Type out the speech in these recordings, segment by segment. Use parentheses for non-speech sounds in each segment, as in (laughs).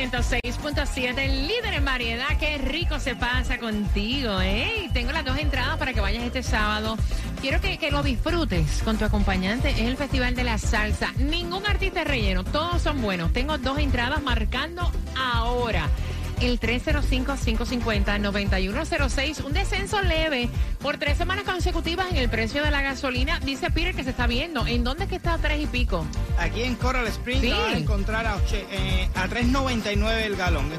106.7, el líder en variedad. Qué rico se pasa contigo, ¿eh? Tengo las dos entradas para que vayas este sábado. Quiero que, que lo disfrutes con tu acompañante. Es el Festival de la Salsa. Ningún artista relleno, todos son buenos. Tengo dos entradas marcando ahora. El 305-550-9106, un descenso leve por tres semanas consecutivas en el precio de la gasolina. Dice Peter que se está viendo. ¿En dónde es que está a tres y pico? Aquí en Coral Springs Sí. vas a encontrar a, eh, a 3.99 el galón.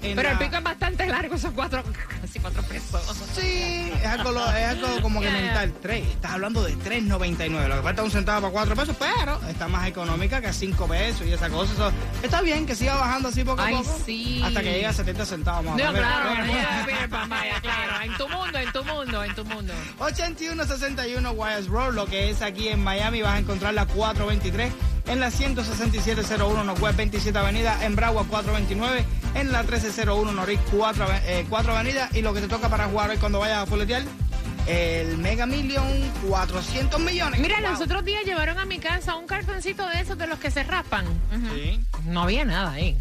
Pero el pico es bastante largo, son cuatro, casi cuatro pesos. Sí, es algo, es algo como que mental. Tres, estás hablando de 3.99. Lo que falta es un centavo para cuatro pesos, pero está más económica que a cinco pesos y esa cosa. Eso- está bien que siga bajando así poco a Ay, poco. sí. Hasta que llegue a 70 centavos más No, claro, no claro. En tu mundo, en tu mundo, en tu mundo. 8161 Wires Road, lo que es aquí en Miami, vas a encontrar la 423 en la 16701 Northwest 27 Avenida, en Broward 429, en la 1301 Norris 4, ave- eh, 4 Avenida y lo que te toca para jugar hoy cuando vayas a fuletear, el Mega Million 400 millones. Mira, Wow. los otros días llevaron a mi casa un cartoncito de esos de los que se raspan. Sí, No había nada ahí.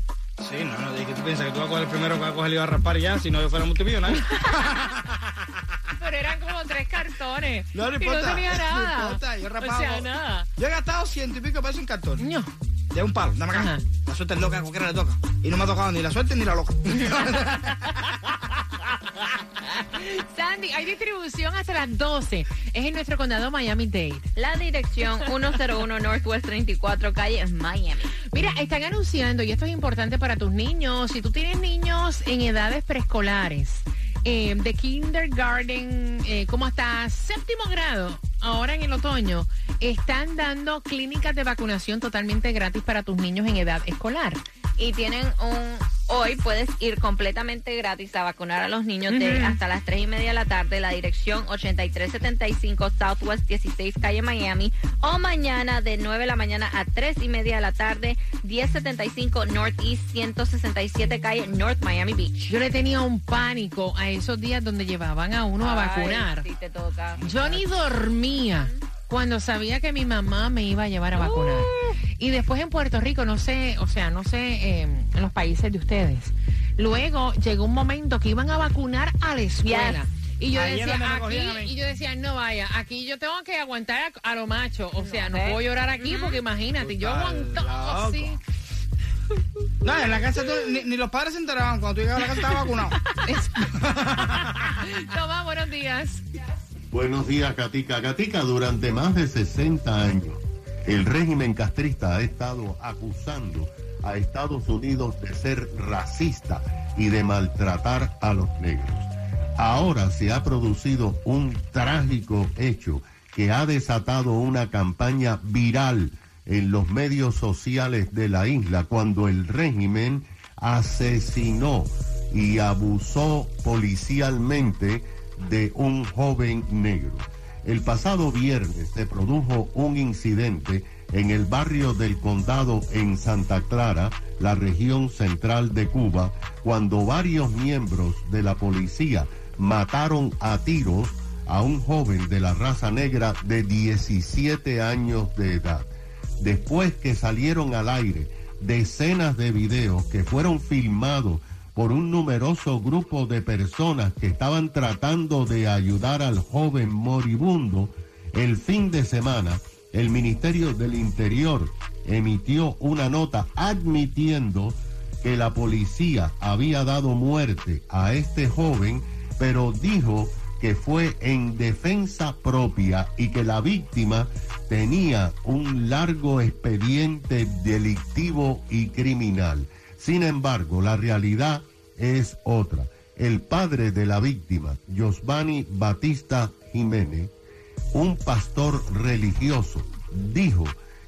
sí, no, no, tú piensas que tú vas a coger el primero que vas a coger y vas a raspar y ya, si no yo fuera multimillonario. (laughs) Pero eran como tres cartones. No, no y importa, no tenía (laughs) no nada. importa, yo o rapaba- sea, nada. Yo he gastado ciento y pico pesos en cartón. No. De un palo, dame acá. Ajá. La suerte es loca, cualquiera le toca. Y no me ha tocado ni la suerte ni la loca. (laughs) Sandy, hay distribución hasta las 12. Es en nuestro condado Miami-Dade. La dirección 101 Northwest 34 calle Miami. Mira, están anunciando, y esto es importante para tus niños, si tú tienes niños en edades preescolares, eh, de kindergarten, eh, como hasta séptimo grado, ahora en el otoño, están dando clínicas de vacunación totalmente gratis para tus niños en edad escolar. Y tienen un... Hoy puedes ir completamente gratis a vacunar a los niños de hasta las 3 y media de la tarde. La dirección 8375 Southwest 16 calle Miami. O mañana de 9 de la mañana a 3 y media de la tarde. 1075 Northeast 167 calle North Miami Beach. Yo le tenía un pánico a esos días donde llevaban a uno a vacunar. Ay, sí te toca. Yo ni dormía cuando sabía que mi mamá me iba a llevar a vacunar. Y después en Puerto Rico, no sé, o sea, no sé, eh, en los países de ustedes. Luego llegó un momento que iban a vacunar a la escuela. Y yo decía, aquí, y yo decía, no vaya, aquí yo tengo que aguantar a, a lo macho. O sea, no puedo llorar aquí porque imagínate, yo aguantaba loco. así. No, en la casa tú- ni, ni los padres se enteraban. Cuando tú llegabas a la casa estaba vacunado. (laughs) Toma, buenos días. Buenos días, Gatica. Gatica, durante más de 60 años, el régimen castrista ha estado acusando a Estados Unidos de ser racista y de maltratar a los negros. Ahora se ha producido un trágico hecho que ha desatado una campaña viral en los medios sociales de la isla cuando el régimen asesinó y abusó policialmente de un joven negro. El pasado viernes se produjo un incidente en el barrio del condado en Santa Clara, la región central de Cuba, cuando varios miembros de la policía mataron a tiros a un joven de la raza negra de 17 años de edad. Después que salieron al aire decenas de videos que fueron filmados por un numeroso grupo de personas que estaban tratando de ayudar al joven moribundo, el fin de semana el Ministerio del Interior emitió una nota admitiendo que la policía había dado muerte a este joven, pero dijo que fue en defensa propia y que la víctima tenía un largo expediente delictivo y criminal. Sin embargo, la realidad es otra. El padre de la víctima, Josvani Batista Jiménez, un pastor religioso, dijo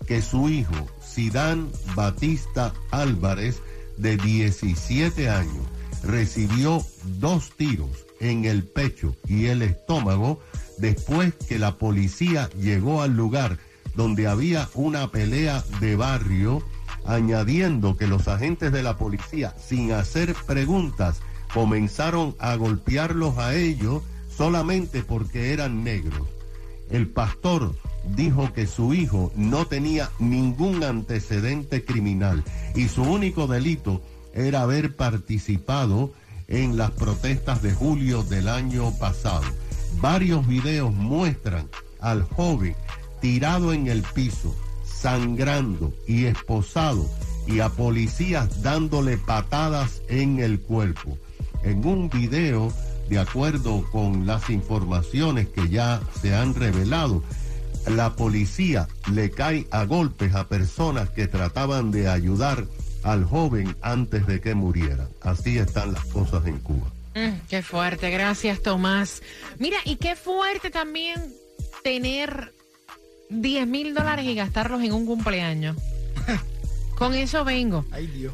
que su hijo, Sidán Batista Álvarez, de 17 años, recibió dos tiros en el pecho y el estómago después que la policía llegó al lugar donde había una pelea de barrio, añadiendo que los agentes de la policía, sin hacer preguntas, comenzaron a golpearlos a ellos solamente porque eran negros. El pastor dijo que su hijo no tenía ningún antecedente criminal y su único delito era haber participado en las protestas de julio del año pasado. Varios videos muestran al joven tirado en el piso, sangrando y esposado y a policías dándole patadas en el cuerpo. En un video, de acuerdo con las informaciones que ya se han revelado, la policía le cae a golpes a personas que trataban de ayudar al joven antes de que muriera. Así están las cosas en Cuba. Mm, qué fuerte, gracias Tomás. Mira, y qué fuerte también tener 10 mil dólares y gastarlos en un cumpleaños. (laughs) Con eso vengo. Ay, Dios.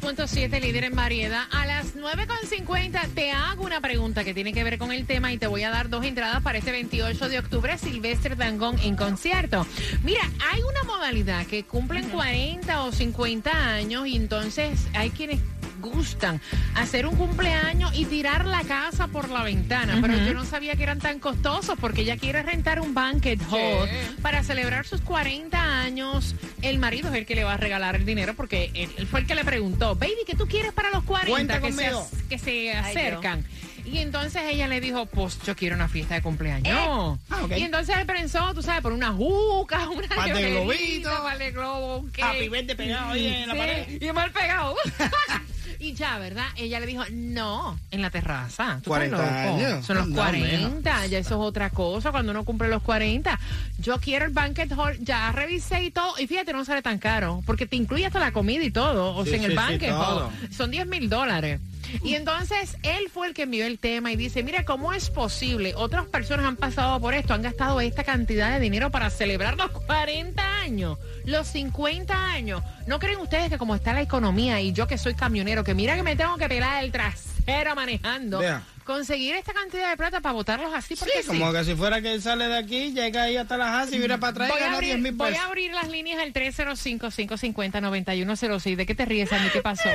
106.7, líder en variedad, a las 9.50 te hago una pregunta que tiene que ver con el tema y te voy a dar dos entradas para este 28 de octubre, Silvestre Dangón en concierto. Mira, hay una modalidad que cumplen 40 o 50 años y entonces hay quienes gustan hacer un cumpleaños y tirar la casa por la ventana, pero yo no sabía que eran tan costosos porque ella quiere rentar un banquet hall para celebrar sus 40 años. El marido es el que le va a regalar el dinero porque él, fue el que le preguntó, baby, ¿qué tú quieres para los 40 Cuenta que se, conmigo. que se acercan? Y entonces ella le dijo, pues yo quiero una fiesta de cumpleaños. Ah, ok. Y entonces él pensó, tú sabes, por una juca, (laughs) una Par de globitos. par de globo, cake. Happy pegado ahí en la Sí, pared. Y mal pegado. (laughs) y ya, ¿verdad? Ella le dijo, no, en la terraza. ¿Tú estás 40 loco? años. Son los No, 40, ya eso es otra cosa cuando uno cumple los 40. Yo quiero el banquet hall, ya revisé y todo, y fíjate, no sale tan caro, porque te incluye hasta la comida y todo, o Sí, sea, en el sí, banquet hall. Son 10 mil dólares. Y entonces él fue el que envió el tema y dice, mira, ¿cómo es posible? Otras personas han pasado por esto, han gastado esta cantidad de dinero para celebrar los 40 años, los 50 años. ¿No creen ustedes que como está la economía y yo que soy camionero, que mira que me tengo que pelar el trasero manejando, Vea. conseguir esta cantidad de plata para botarlos así? Porque Sí, como que si fuera que él sale de aquí, llega ahí hasta la casa y viene para atrás y Voy a, gana 10 abrir, mil voy pesos. a abrir las líneas al 305-550-9106. ¿De qué te ríes, Andy? ¿Qué pasó?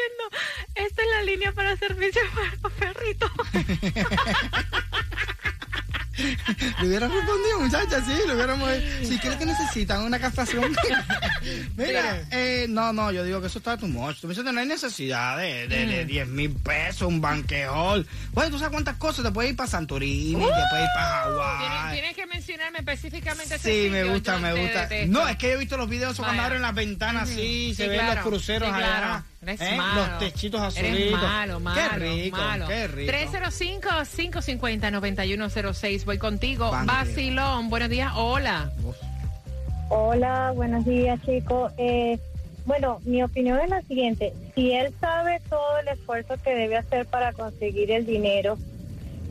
Diciendo, esta es la línea para servicio (laughs) para los perritos. (laughs) Le hubiera respondido, muchacha, sí, le hubiéramos... Si crees que necesitan una castración. (laughs) Mira, eh, no, no, yo digo que eso está tu much. Tú me dices que no hay necesidad de, de, de 10 mil pesos, un banquejol. Bueno, tú sabes cuántas cosas, te puedes ir para Santorini, te puedes ir para Tienes, Hawái. tienes que mencionarme específicamente ese Sí, sitio, me gusta, me gusta. detesto. No, es que yo he visto los videos cuando abren las ventanas así, se Sí, ven claro. los cruceros Sí, allá. claro. Eres ¿eh? malo. Los techitos azulitos. Eres malo, malo. Qué rico, malo. qué rico. 305-550-9106. Voy contigo. Van, Basilón, buenos días. Hola. Hola, buenos días chicos. Eh, bueno, mi opinión es la siguiente. Si él sabe todo el esfuerzo que debe hacer para conseguir el dinero,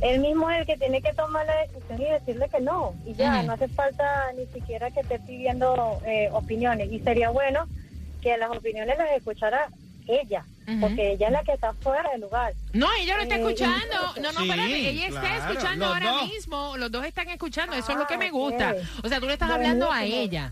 él mismo es el que tiene que tomar la decisión y decirle que no. Y ya, no hace falta ni siquiera que esté pidiendo eh, opiniones. Y sería bueno que las opiniones las escuchara ella, porque ella es la que está fuera del lugar. No, ella lo está Eh, escuchando. No, no, Sí, espérate. Ella está escuchando los ahora dos. mismo. Los dos están escuchando. Eso es lo Ah, que me ok. gusta. O sea, tú le estás hablando a ella.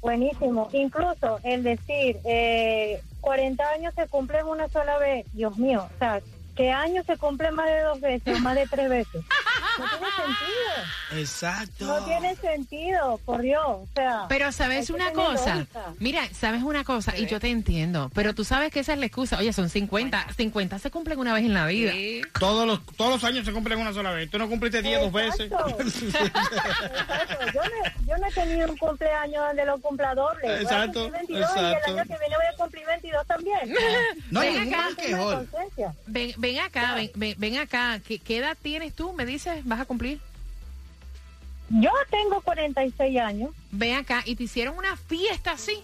Buenísimo. Incluso el decir, eh, 40 años se cumplen una sola vez, Dios mío, o sea, ¿qué años se cumplen más de dos veces o más de tres veces? (laughs) tiene sentido. Exacto. No tiene sentido, por Dios. O sea, Pero sabes una cosa, lógica. mira, sabes una cosa, y yo te entiendo, pero tú sabes que esa es la excusa. Oye, son 50, 50 se cumplen una vez en la vida. Todos los, todos los años se cumplen una sola vez. Tú no cumpliste 10 dos veces. Exacto. (laughs) Yo, no, yo no he tenido un cumpleaños donde lo cumpla doble. Voy a Exacto, cumplir 22 y exacto. el año que viene voy a cumplir 22 también. (laughs) No hay Ven ningún acá. Ven, ven acá, ven, ven, ven acá. ¿Qué, qué edad tienes tú? ¿Me dices? ¿Vas a cumplir? Yo tengo 46 años. Ven acá y te hicieron una fiesta así.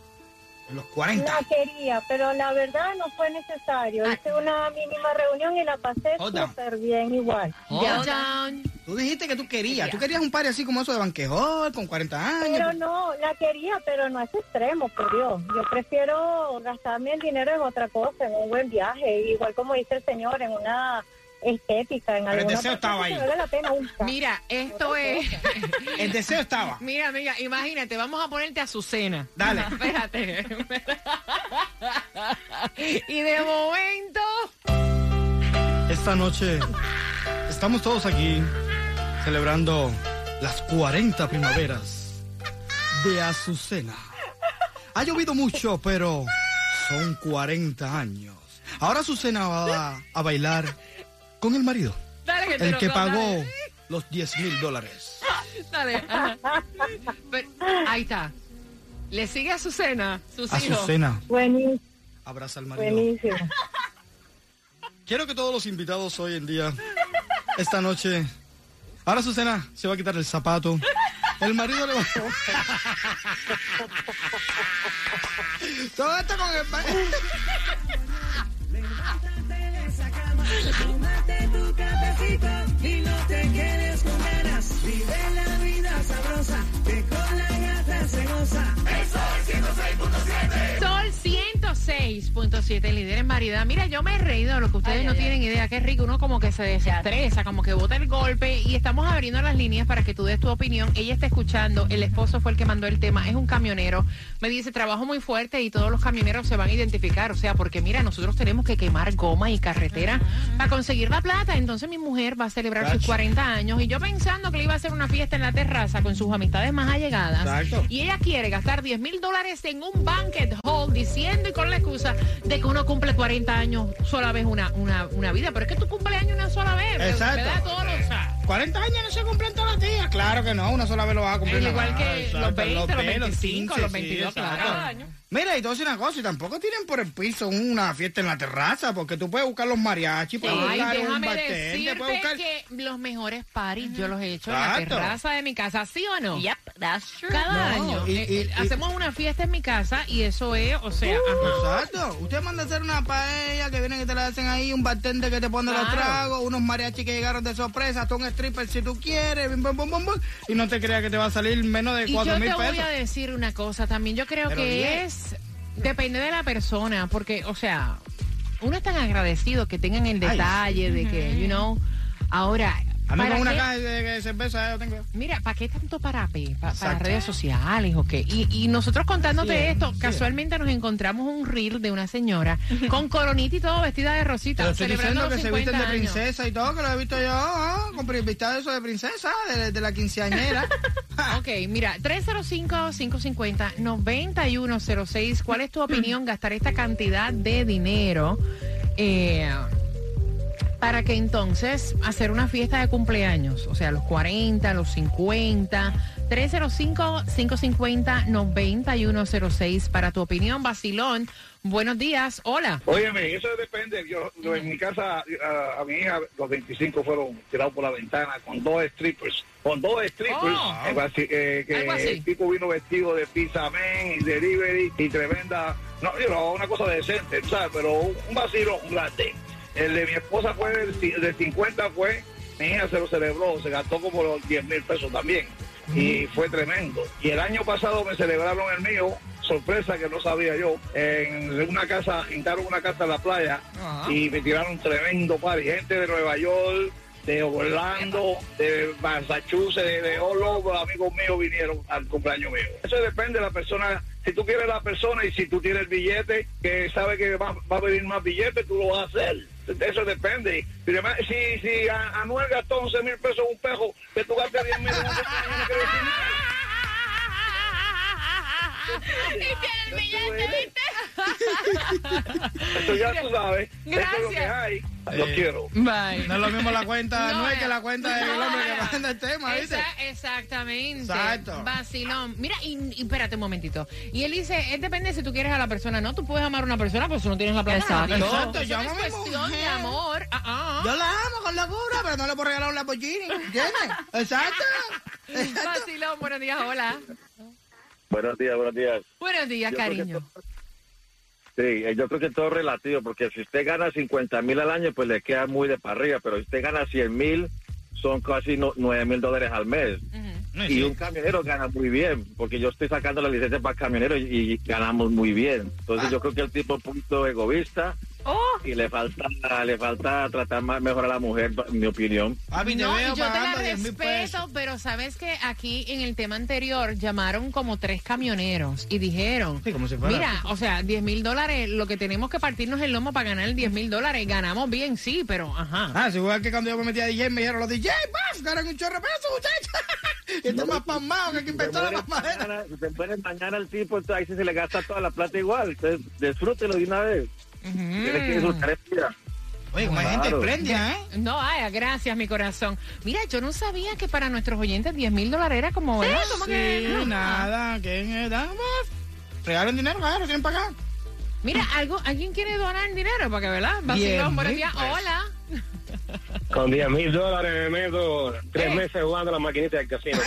En los 40. La quería, pero la verdad no fue necesario. Ah. Hice una mínima reunión y la pasé súper bien igual. Hold on. Tú dijiste que tú querías. Tú querías un par así como eso de banquejol, con 40 Pero años. no, la quería, pero no es extremo, por Dios. Yo prefiero gastarme el dinero en otra cosa, en un buen viaje, igual como dice el señor, en una estética, en Pero el deseo estaba ahí. vale la pena un Mira, esto es. (laughs) El deseo estaba. Mira, amiga, imagínate, vamos a ponerte a Azucena. Dale. (laughs) Espérate. (laughs) y de momento. Esta noche estamos todos aquí celebrando las 40 primaveras de Azucena. Ha llovido mucho, pero son 40 años. Ahora Azucena va a, a bailar con el marido, Dale, que te el lo que dale. pagó los 10 mil dólares. (laughs) Dale. Pero- ahí está. Le sigue a Azucena, sus hijos. Azucena, Buenísimo, abraza al marido. buenísimo. (laughs) Quiero que todos los invitados hoy en día, esta noche, ahora Azucena se va a quitar el zapato. El marido le va (laughs) Todo esto con el... ma- Tómate tu cafecito y 106.7, líder en variedad. Mira, yo me he reído de lo que ustedes Ay, no ay, tienen idea. Qué rico, uno como que se desestresa, como que bota el golpe. Y estamos abriendo las líneas para que tú des tu opinión. Ella está escuchando, el esposo fue el que mandó el tema, es un camionero. Me dice, trabajo muy fuerte y todos los camioneros se van a identificar. O sea, porque mira, nosotros tenemos que quemar goma y carretera para conseguir la plata. Entonces mi mujer va a celebrar sus 40 años y yo pensando que le iba a hacer una fiesta en la terraza con sus amistades más allegadas. Exacto. Y ella quiere gastar 10 mil dólares en un banquet hall diciendo y con la excusa de que uno cumple 40 años sola vez una, una, una vida. Pero es que tú cumples años una sola vez. Exacto. ¿verdad? Todos los- o sea, 40 años no se cumplen todos los días. Claro que no, una sola vez lo vas a cumplir. Es igual nada que los Exacto, 20, los 20, 25, los 22, sí, claro. exacto. Cada año. Mira, y te voy a decir una cosa, y tampoco tienen por el piso una fiesta en la terraza, porque tú puedes buscar los mariachis, puedes Ay, buscar un bartender, puedes buscar... que los mejores parties yo los he hecho en la terraza de mi casa, ¿sí o no? Yep, that's true. Cada No, año y- eh, y- eh, y- hacemos una fiesta en mi casa y eso es, o sea, ajá. Exacto. Usted manda a hacer una paella que vienen y te la hacen ahí, un bartender que te pone los tragos, unos mariachis que llegaron de sorpresa, hasta un stripper si tú quieres, bim, bum, bum, bum, bum, y no te creas que te va a salir menos de Y yo cuatro te mil voy pesos. a decir una cosa también. Yo creo Pero que bien. es. Depende de la persona, porque, o sea, uno es tan agradecido que tengan el Ay. detalle de que, you know. Ahora. A mí ¿para con una qué- caja de, de cerveza yo tengo... Mira, ¿para qué tanto parape? Pa- para redes sociales o qué? Y, y nosotros contándote es, esto, es. casualmente nos encontramos un reel de una señora (laughs) con coronita y todo vestida de rosita, lo estoy diciendo los que se 50 visten de princesa y todo, que lo he visto yo, ah, con vestido de eso de princesa, de, de la quinceañera. (laughs) Ok, mira, 305-550-9106. ¿Cuál es tu opinión gastar esta cantidad de dinero eh, para que entonces hacer una fiesta de cumpleaños? O sea, los 40, los 50. 305-550-9106 para tu opinión, Basilón. Buenos días, hola. Óyeme, eso depende. Yo, yo en mi casa, a, a mi hija, los 25 fueron tirados por la ventana con dos strippers. Con dos strippers. Oh. Eh, eh, que Algo así. el tipo vino vestido de pizza man y delivery y tremenda. No, yo no, una cosa decente, ¿sabes? Pero un, un vacilo grande. El de mi esposa fue del, ci- del 50, fue. Mi hija se lo celebró, se gastó como los 10 mil pesos también. Y fue tremendo. Y el año pasado me celebraron el mío, sorpresa que no sabía yo, en una casa, pintaron una casa en la playa y me tiraron tremendo party. Gente de Nueva York, de Orlando, de Massachusetts, de, de all over, amigos míos vinieron al cumpleaños mío. Eso depende de la persona. Si tú quieres la persona y si tú tienes el billete, que sabe que va, va a venir más billete, tú lo vas a hacer. Eso depende. Si, si, a- Anuel gastó 11 mil pesos un pejo, que tú gastes 10 mil no. El billete, ¿viste? Eso ya tú sabes. Eso es lo que Gracias. hay. Lo Eh, quiero. Bye. No es lo mismo la cuenta No no, es es. que la cuenta del No hombre es. que manda el tema, ¿viste? Esa- exactamente. Exacto. Vacilón. Mira, y, y espérate un momentito. Y él dice, es depende si tú quieres a la persona. No, tú puedes amar a una persona, pero si no tienes la plata. Exacto. Exacto, yo es amo a mi cuestión de mujer. amor. Ah, ah. Yo la amo con locura, pero no le puedo regalar un Lamborghini, ¿entiendes? Exacto. (laughs) Vacilón, buenos días, hola. Buenos días, buenos días. Buenos días, Yo cariño. Sí, eh, yo creo que todo es relativo, porque si usted gana 50 mil al año, pues le queda muy de para arriba, pero si usted gana 100 mil, son casi no- 9 mil dólares al mes. Y un camionero gana muy bien, porque yo estoy sacando la licencia para camionero y, y ganamos muy bien. Entonces yo creo que el tipo es un poquito egoísta Oh, y le falta le falta tratar más mejor a la mujer, en mi opinión. Papi, te no, veo yo te la pagando 10 mil respeto, pero sabes que aquí en el tema anterior llamaron como tres camioneros y dijeron, Sí, como si fuera- mira, o sea, 10 mil dólares, lo que tenemos que partirnos el lomo para ganar 10 mil dólares, ganamos bien, sí, pero ajá. Ah, si que cuando yo me metí a DJ me dijeron los DJ, ¡paf! Ganan un chorro de pesos, muchachos. (laughs) y este es más pasmado que el que inventó la mamadera. te mueres mañana el tipo, entonces ahí se le gasta toda la plata igual. Entonces disfrútelo de una vez. Tiene que disfrutar el día. Oye, como hay gente ¿eh? No, ay, gracias, mi corazón. Mira, yo no sabía que para nuestros oyentes 10 mil dólares era como, Sí, no. nada, que eh, damos. Regalen dinero, claro, tienen para acá. Mira, algo, ¿alguien quiere donar dinero? Porque, ¿verdad? Vacilón, buenos días. Hola. Con 10 mil dólares me meto tres Eh. meses jugando a la maquinita del casino. (laughs)